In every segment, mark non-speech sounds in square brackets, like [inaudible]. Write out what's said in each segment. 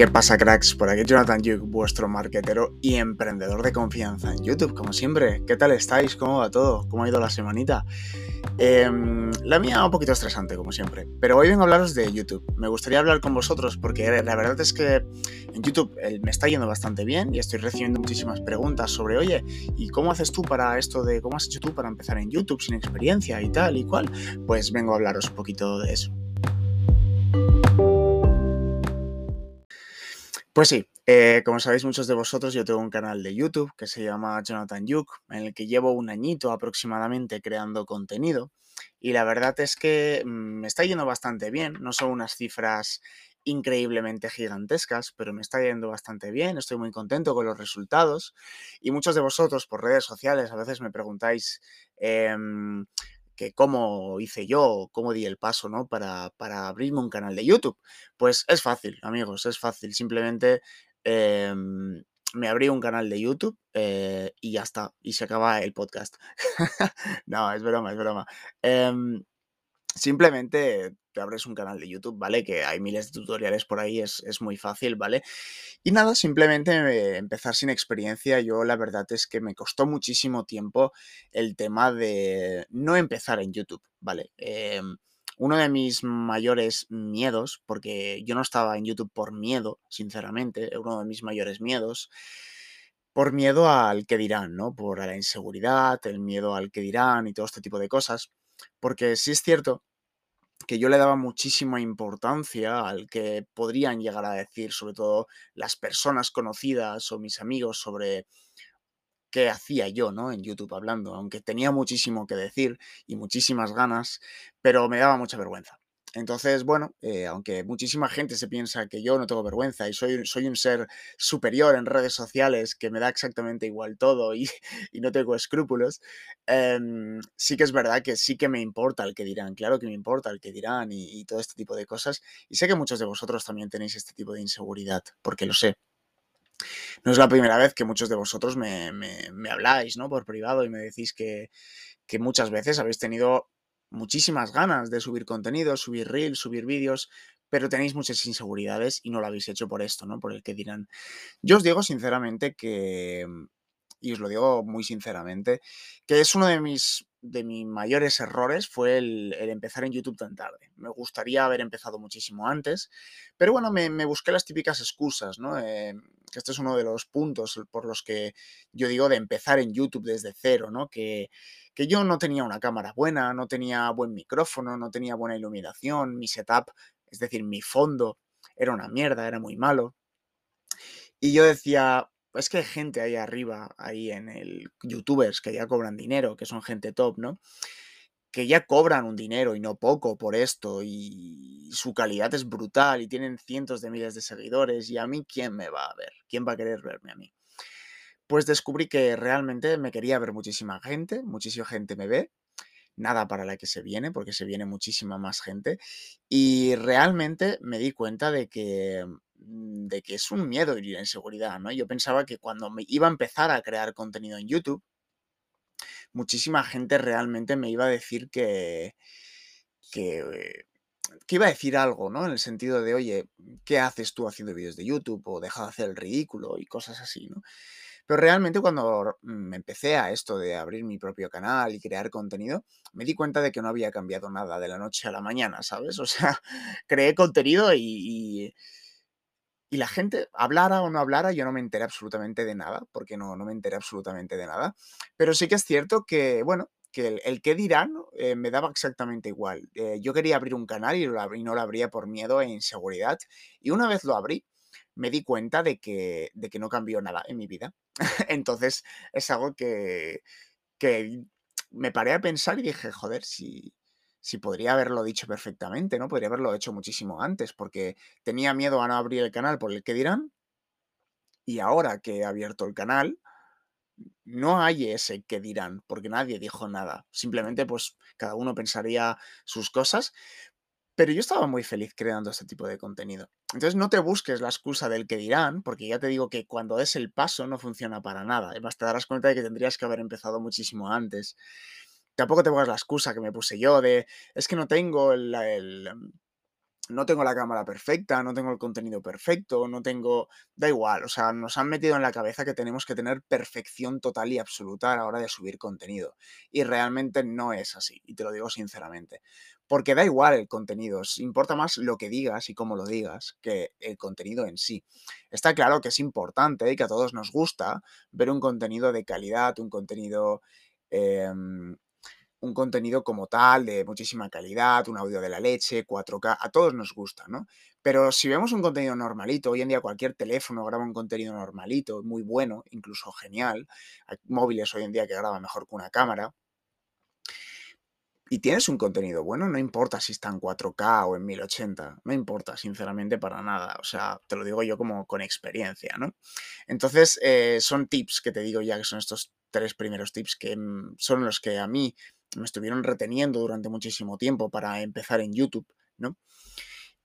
¿Qué pasa, cracks? Por aquí Jonathan Yuk, vuestro marquetero y emprendedor de confianza en YouTube, como siempre. ¿Qué tal estáis? ¿Cómo va todo? ¿Cómo ha ido la semanita? Em, la mía un poquito estresante, como siempre. Pero hoy vengo a hablaros de YouTube. Me gustaría hablar con vosotros porque la verdad es que en YouTube me está yendo bastante bien y estoy recibiendo muchísimas preguntas sobre, oye, ¿y cómo haces tú para esto de cómo has hecho tú para empezar en YouTube sin experiencia y tal y cual? Pues vengo a hablaros un poquito de eso. Pues sí, eh, como sabéis muchos de vosotros, yo tengo un canal de YouTube que se llama Jonathan Yuk, en el que llevo un añito aproximadamente creando contenido. Y la verdad es que mm, me está yendo bastante bien. No son unas cifras increíblemente gigantescas, pero me está yendo bastante bien, estoy muy contento con los resultados. Y muchos de vosotros por redes sociales a veces me preguntáis em, que cómo hice yo, cómo di el paso, ¿no? Para, para, abrirme un canal de YouTube. Pues es fácil, amigos, es fácil. Simplemente em, me abrí un canal de YouTube eh, y ya está. Y se acaba el podcast. [laughs] no, es broma, es broma. Em, simplemente te abres un canal de YouTube, ¿vale? Que hay miles de tutoriales por ahí, es, muy fácil, ¿vale? Y nada, simplemente empezar sin experiencia, yo la verdad es que me costó muchísimo tiempo el tema de no empezar en YouTube, ¿vale? Em, uno de mis mayores miedos, porque yo no estaba en YouTube por miedo, sinceramente, uno de mis mayores miedos, por miedo al que dirán, ¿no? Por la inseguridad, el miedo al que dirán y todo este tipo de cosas. Porque sí es cierto que yo le daba muchísima importancia al que podrían llegar a decir, sobre todo las personas conocidas o mis amigos, sobre qué hacía yo, ¿no? En YouTube hablando, aunque tenía muchísimo que decir y muchísimas ganas, pero me daba mucha vergüenza. Entonces, bueno, eh, aunque muchísima gente se piensa que yo no tengo vergüenza y soy, soy un ser superior en redes sociales, que me da exactamente igual todo [laughs] y, no tengo escrúpulos, em, sí que es verdad que sí que me importa el que dirán, claro que me importa el que dirán y, y todo este tipo de cosas. Y sé que muchos de vosotros también tenéis este tipo de inseguridad, porque lo sé. No es la primera vez que muchos de vosotros me, habláis, ¿no? Por privado y me decís que, que muchas veces habéis tenido muchísimas ganas de subir contenido, subir reels, subir vídeos, pero tenéis muchas inseguridades y no lo habéis hecho por esto, ¿no? Por el que dirán. Yo os digo sinceramente que, y os lo digo muy sinceramente, que es uno de mis, de mis mayores errores fue el, empezar en YouTube tan tarde. Me gustaría haber empezado muchísimo antes, pero bueno, me, busqué las típicas excusas, ¿no? Eh, que este es uno de los puntos por los que yo digo de empezar en YouTube desde cero, ¿no? Que, que yo no tenía una cámara buena, no tenía buen micrófono, no tenía buena iluminación, mi setup, es decir, mi fondo era una mierda, era muy malo. Y yo decía, es que hay gente ahí arriba, ahí en el youtubers que ya cobran dinero, que son gente top, ¿no? Que ya cobran un dinero y no poco por esto y su calidad es brutal y tienen cientos de miles de seguidores y a mí quién me va a ver, quién va a querer verme a mí pues descubrí que realmente me quería ver muchísima gente, muchísima gente me ve, nada para la que se viene, porque se viene muchísima más gente, y realmente me di cuenta de que de que es un miedo y una inseguridad, ¿no? Yo pensaba que cuando me iba a empezar a crear contenido en YouTube, muchísima gente realmente me iba a decir que, que, que iba a decir algo, ¿no? En el sentido de, oye, ¿qué haces tú haciendo vídeos de YouTube? O deja de hacer el ridículo y cosas así, ¿no? Pero realmente cuando me empecé a esto de abrir mi propio canal y crear contenido, me di cuenta de que no había cambiado nada de la noche a la mañana, ¿sabes? O sea, [laughs] creé contenido y, la gente, hablara o no hablara, yo no me enteré absolutamente de nada, porque no, no me enteré absolutamente de nada. Pero sí que es cierto que, bueno, que el, que dirán eh, me daba exactamente igual. Eh, yo quería abrir un canal y, lo y no lo abría por miedo e inseguridad. Y una vez lo abrí, me di cuenta de que, de que no cambió nada en mi vida. [laughs] Entonces es algo que, que me paré a pensar y dije, joder, si, si podría haberlo dicho perfectamente, ¿no? Podría haberlo hecho muchísimo antes, porque tenía miedo a no abrir el canal por el que dirán. Y ahora que he abierto el canal, no hay ese que dirán, porque nadie dijo nada. Simplemente, pues, cada uno pensaría sus cosas. Pero yo estaba muy feliz creando este tipo de contenido. Entonces no te busques la excusa del que dirán, porque ya te digo que cuando es el paso no funciona para nada. Además te darás cuenta de que tendrías que haber empezado muchísimo antes. Tampoco te pongas la excusa que me puse yo de, es que no tengo el, no tengo la cámara perfecta, no tengo el contenido perfecto, no tengo... Da igual, o sea, nos han metido en la cabeza que tenemos que tener perfección total y absoluta a la hora de subir contenido. Y realmente no es así, y te lo digo sinceramente. Porque da igual el contenido, importa más lo que digas y cómo lo digas que el contenido en sí. Está claro que es importante y que a todos nos gusta ver un contenido de calidad, un contenido em, un contenido como tal, de muchísima calidad, un audio de la leche, 4K, a todos nos gusta, ¿no? Pero si vemos un contenido normalito, hoy en día cualquier teléfono graba un contenido normalito, muy bueno, incluso genial. Hay móviles hoy en día que graban mejor que una cámara. Y tienes un contenido bueno, no importa si está en 4K o en 1080, no importa, sinceramente, para nada. O sea, te lo digo yo como con experiencia, ¿no? Entonces, eh, son tips que te digo ya que son estos tres primeros tips que mm, son los que a mí me estuvieron reteniendo durante muchísimo tiempo para empezar en YouTube, ¿no?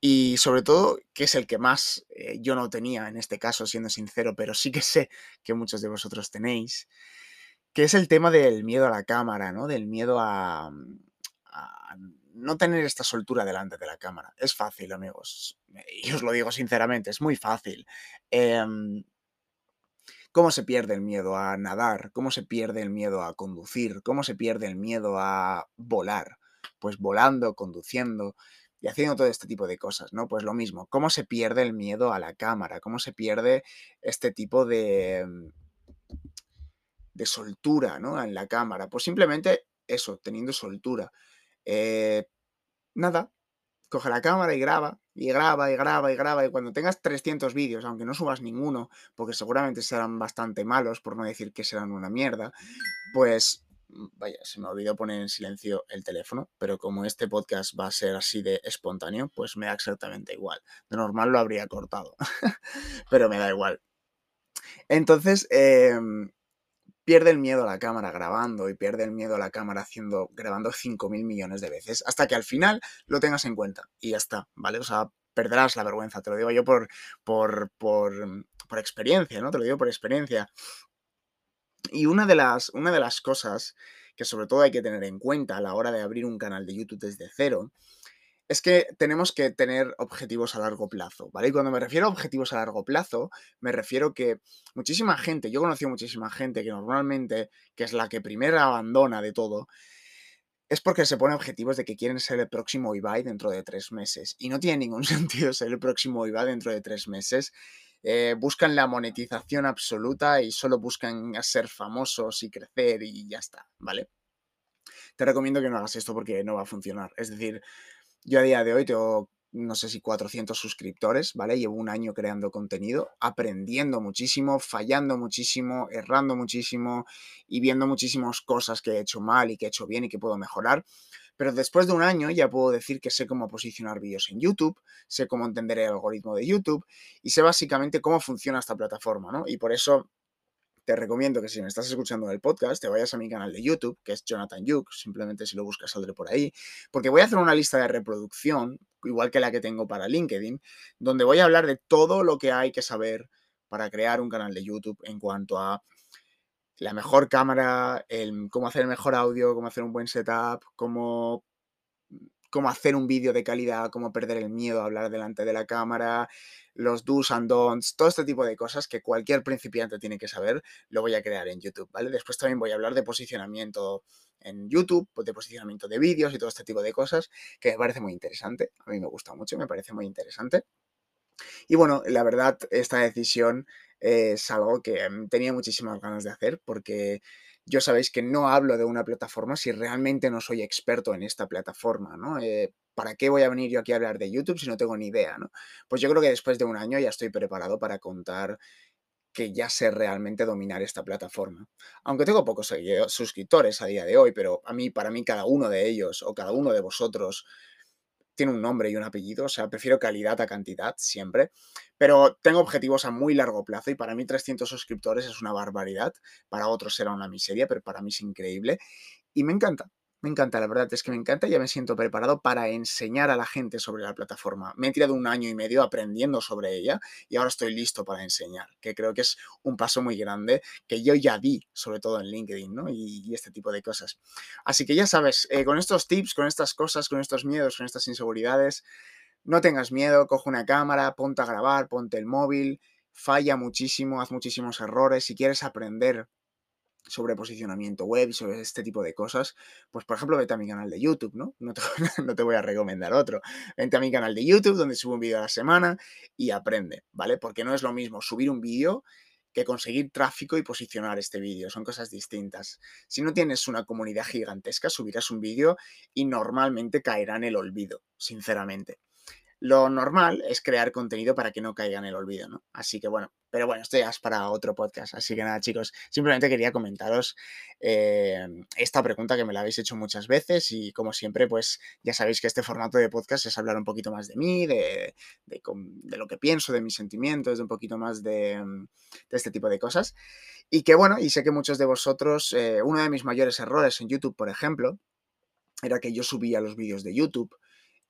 Y sobre todo, que es el que más eh, yo no tenía en este caso, siendo sincero, pero sí que sé que muchos de vosotros tenéis, que es el tema del miedo a la cámara, ¿no? Del miedo a, no tener esta soltura delante de la cámara. Es fácil, amigos. Y os lo digo sinceramente, es muy fácil. Em, cómo se pierde el miedo a nadar, cómo se pierde el miedo a conducir, cómo se pierde el miedo a volar, pues volando, conduciendo y haciendo todo este tipo de cosas, ¿no? Pues lo mismo, cómo se pierde el miedo a la cámara, cómo se pierde este tipo de mm, de soltura, ¿no? En la cámara, pues simplemente eso, teniendo soltura. Eh, nada, coge la cámara y graba, y graba, y graba, y graba, y cuando tengas 300 vídeos, aunque no subas ninguno, porque seguramente serán bastante malos, por no decir que serán una mierda, pues mm, vaya, se me olvidó poner en silencio el teléfono, pero como este podcast va a ser así de espontáneo, pues me da exactamente igual. De normal lo habría cortado, [laughs] pero me da igual. Entonces, eh, pierde el miedo a la cámara grabando y pierde el miedo a la cámara haciendo, grabando 5.000 millones de veces, hasta que al final lo tengas en cuenta y ya está, ¿vale? O sea, perderás la vergüenza, te lo digo yo por, por, por, por experiencia, ¿no? Te lo digo por experiencia. Y una de, las, una de las cosas que sobre todo hay que tener en cuenta a la hora de abrir un canal de YouTube desde cero es que tenemos que tener objetivos a largo plazo, ¿vale? Y cuando me refiero a objetivos a largo plazo, me refiero que muchísima gente, yo conocí a muchísima gente que normalmente, que es la que primero abandona de todo, es porque se pone objetivos de que quieren ser el próximo Ibai dentro de tres meses. Y no tiene ningún [laughs] sentido ser el próximo Ibai dentro de tres meses. Eh, buscan la monetización absoluta y solo buscan ser famosos y crecer y ya está, ¿vale? Te recomiendo que no hagas esto porque no va a funcionar. Es decir, yo a día de hoy tengo, no sé si 400 suscriptores, ¿vale? Llevo un año creando contenido, aprendiendo muchísimo, fallando muchísimo, errando muchísimo y viendo muchísimas cosas que he hecho mal y que he hecho bien y que puedo mejorar. Pero después de un año ya puedo decir que sé cómo posicionar vídeos en YouTube, sé cómo entender el algoritmo de YouTube y sé básicamente cómo funciona esta plataforma, ¿no? Y por eso te recomiendo que si me estás escuchando en el podcast, te vayas a mi canal de YouTube, que es Jonathan Yuk, simplemente si lo buscas saldré por ahí, porque voy a hacer una lista de reproducción, igual que la que tengo para LinkedIn, donde voy a hablar de todo lo que hay que saber para crear un canal de YouTube en cuanto a la mejor cámara, el, cómo hacer el mejor audio, cómo hacer un buen setup, cómo cómo hacer un vídeo de calidad, cómo perder el miedo a hablar delante de la cámara, los do's and don'ts, todo este tipo de cosas que cualquier principiante tiene que saber, lo voy a crear en YouTube, ¿vale? Después también voy a hablar de posicionamiento en YouTube, de posicionamiento de vídeos y todo este tipo de cosas, que me parece muy interesante. A mí me gusta mucho, me parece muy interesante. Y bueno, la verdad, esta decisión es algo que mm, tenía muchísimas ganas de hacer porque yo sabéis que no hablo de una plataforma si realmente no soy experto en esta plataforma, ¿no? Eh, ¿Para qué voy a venir yo aquí a hablar de YouTube si no tengo ni idea, ¿no? Pues yo creo que después de un año ya estoy preparado para contar que ya sé realmente dominar esta plataforma. Aunque tengo pocos suscriptores a día de hoy, pero a mí, para mí, cada uno de ellos o cada uno de vosotros tiene un nombre y un apellido, o sea, prefiero calidad a cantidad siempre, pero tengo objetivos a muy largo plazo y para mí 300 suscriptores es una barbaridad, para otros será una miseria, pero para mí es increíble y me encanta, me encanta, la verdad es que me encanta, ya me siento preparado para enseñar a la gente sobre la plataforma. Me he tirado un año y medio aprendiendo sobre ella y ahora estoy listo para enseñar, que creo que es un paso muy grande que yo ya di, sobre todo en LinkedIn, ¿no? Y, este tipo de cosas. Así que ya sabes, eh, con estos tips, con estas cosas, con estos miedos, con estas inseguridades, no tengas miedo, coge una cámara, ponte a grabar, ponte el móvil, falla muchísimo, haz muchísimos errores. Si quieres aprender sobre posicionamiento web y sobre este tipo de cosas, pues por ejemplo vete a mi canal de YouTube, ¿no? [laughs] No te, voy a recomendar otro. Vente a mi canal de YouTube donde subo un vídeo a la semana y aprende, ¿vale? Porque no es lo mismo subir un vídeo que conseguir tráfico y posicionar este vídeo. Son cosas distintas. Si no tienes una comunidad gigantesca, subirás un vídeo y normalmente caerá en el olvido, sinceramente. Lo normal es crear contenido para que no caiga en el olvido, ¿no? Así que bueno, pero bueno, esto ya es para otro podcast. Así que nada, chicos, simplemente quería comentaros eh, esta pregunta que me la habéis hecho muchas veces y como siempre, pues ya sabéis que este formato de podcast es hablar un poquito más de mí, de, lo que pienso, de mis sentimientos, de un poquito más de, este tipo de cosas. Y que bueno, y sé que muchos de vosotros, eh, uno de mis mayores errores en YouTube, por ejemplo, era que yo subía los vídeos de YouTube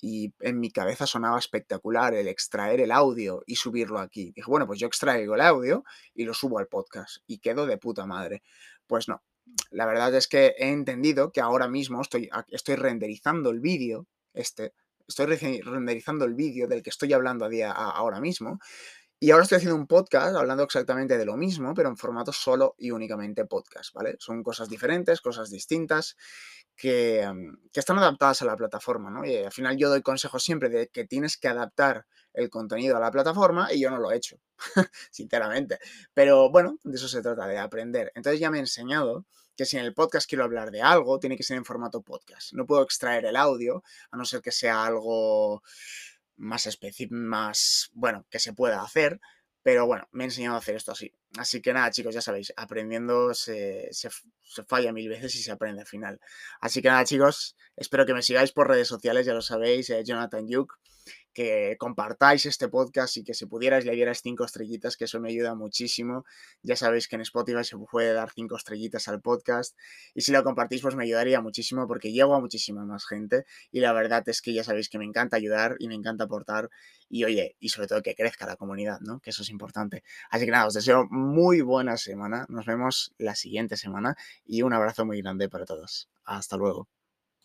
y en mi cabeza sonaba espectacular el extraer el audio y subirlo aquí. Dije, bueno, pues yo extraigo el audio y lo subo al podcast y quedo de puta madre. Pues no, la verdad es que he entendido que ahora mismo estoy, estoy renderizando el vídeo, este, estoy renderizando el vídeo del que estoy hablando a día, ahora mismo. Y ahora estoy haciendo un podcast hablando exactamente de lo mismo, pero en formato solo y únicamente podcast, ¿vale? Son cosas diferentes, cosas distintas que, que, están adaptadas a la plataforma, ¿no? Y al final yo doy consejos siempre de que tienes que adaptar el contenido a la plataforma y yo no lo he hecho, [laughs] sinceramente. Pero bueno, de eso se trata, de aprender. Entonces ya me he enseñado que si en el podcast quiero hablar de algo, tiene que ser en formato podcast. No puedo extraer el audio, a no ser que sea algo más específico, más, bueno, que se pueda hacer, pero bueno, me he enseñado a hacer esto así. Así que nada, chicos, ya sabéis, aprendiendo se, falla mil veces y se aprende al final. Así que nada, chicos, espero que me sigáis por redes sociales, ya lo sabéis, eh, Jonathan Yuk que compartáis este podcast y que si pudierais le dierais cinco estrellitas, que eso me ayuda muchísimo. Ya sabéis que en Spotify se puede dar cinco estrellitas al podcast y si lo compartís pues me ayudaría muchísimo porque llego a muchísima más gente y la verdad es que ya sabéis que me encanta ayudar y me encanta aportar y oye, y sobre todo que crezca la comunidad, ¿no? Que eso es importante. Así que nada, os deseo muy buena semana, nos vemos la siguiente semana y un abrazo muy grande para todos. Hasta luego.